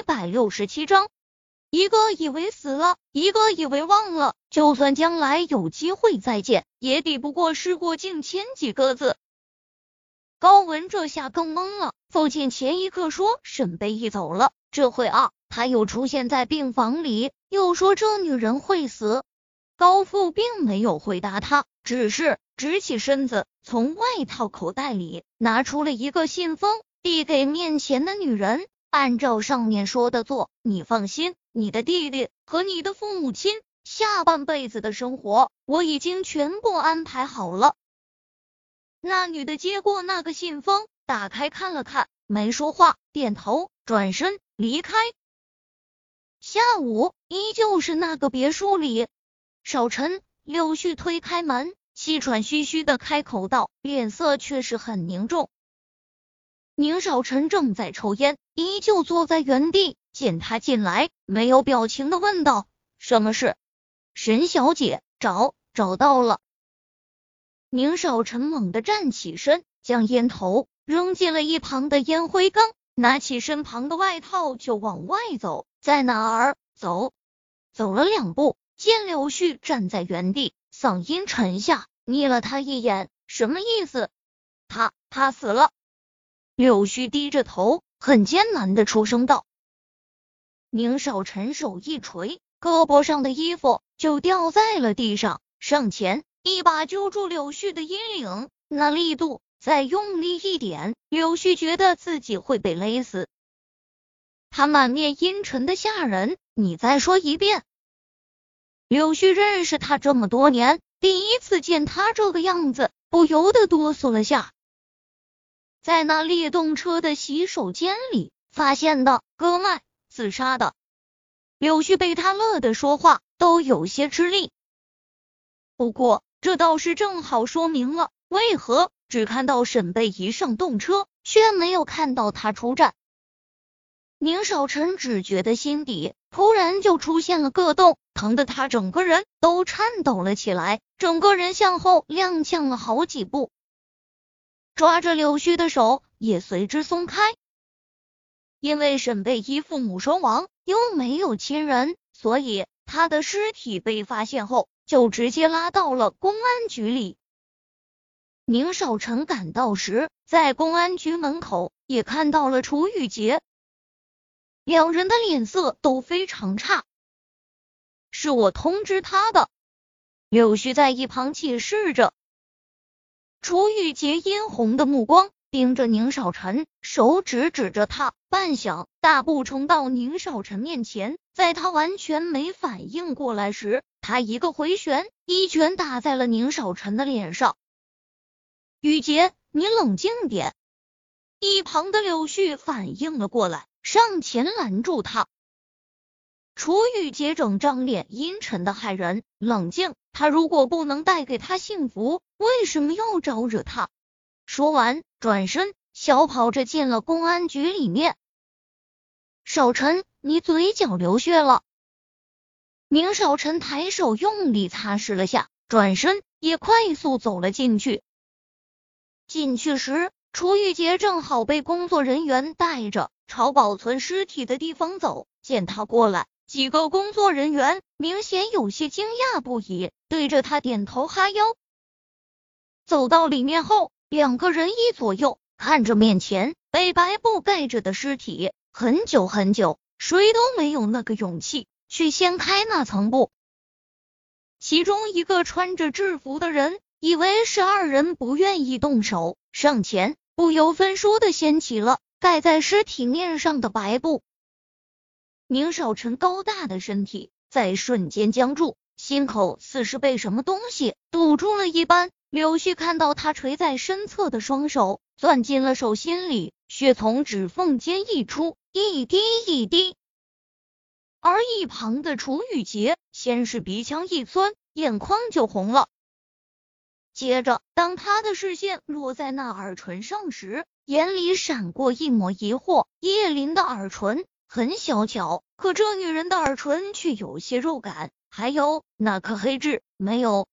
一百六十七章，一个以为死了，一个以为忘了，就算将来有机会再见，也抵不过“事过境迁”几个字。高文这下更懵了。父亲前一刻说沈贝依走了，这会啊，他又出现在病房里，又说这女人会死。高父并没有回答他，只是直起身子，从外套口袋里拿出了一个信封，递给面前的女人。按照上面说的做，你放心，你的弟弟和你的父母亲下半辈子的生活，我已经全部安排好了。那女的接过那个信封，打开看了看，没说话，点头，转身离开。下午依旧是那个别墅里，少晨、柳絮推开门，气喘吁吁的开口道，脸色却是很凝重。宁少臣正在抽烟，依旧坐在原地。见他进来，没有表情的问道：“什么事？”沈小姐找找到了。宁少臣猛地站起身，将烟头扔进了一旁的烟灰缸，拿起身旁的外套就往外走。在哪儿？走，走了两步，见柳絮站在原地，嗓音沉下，睨了他一眼：“什么意思？”他他死了。柳絮低着头，很艰难的出声道：“宁少臣手一垂，胳膊上的衣服就掉在了地上，上前一把揪住柳絮的衣领，那力度再用力一点，柳絮觉得自己会被勒死。他满面阴沉的吓人，你再说一遍。”柳絮认识他这么多年，第一次见他这个样子，不由得哆嗦了下。在那列动车的洗手间里发现的，割脉自杀的。柳絮被他乐得说话都有些吃力。不过这倒是正好说明了为何只看到沈贝一上动车，却没有看到他出站。宁少臣只觉得心底突然就出现了个洞，疼得他整个人都颤抖了起来，整个人向后踉跄了好几步。抓着柳絮的手也随之松开，因为沈贝依父母双亡，又没有亲人，所以他的尸体被发现后就直接拉到了公安局里。宁少臣赶到时，在公安局门口也看到了楚雨洁，两人的脸色都非常差。是我通知他的，柳絮在一旁解释着。楚雨洁殷红的目光盯着宁少臣，手指指着他，半晌，大步冲到宁少臣面前。在他完全没反应过来时，他一个回旋，一拳打在了宁少臣的脸上。雨洁，你冷静点！一旁的柳絮反应了过来，上前拦住他。楚雨洁整张脸阴沉的骇人，冷静。他如果不能带给他幸福，为什么要招惹他？说完，转身小跑着进了公安局里面。少晨，你嘴角流血了。宁少晨抬手用力擦拭了下，转身也快速走了进去。进去时，楚玉洁正好被工作人员带着朝保存尸体的地方走，见他过来。几个工作人员明显有些惊讶不已，对着他点头哈腰。走到里面后，两个人一左右看着面前被白布盖着的尸体，很久很久，谁都没有那个勇气去掀开那层布。其中一个穿着制服的人以为是二人不愿意动手，上前不由分说的掀起了盖在尸体面上的白布。宁少臣高大的身体在瞬间僵住，心口似是被什么东西堵住了一般。柳絮看到他垂在身侧的双手，攥进了手心里，血从指缝间溢出，一滴一滴。而一旁的楚雨洁先是鼻腔一酸，眼眶就红了。接着，当他的视线落在那耳唇上时，眼里闪过一抹疑惑。叶林的耳唇。很小巧，可这女人的耳唇却有些肉感，还有那颗黑痣没有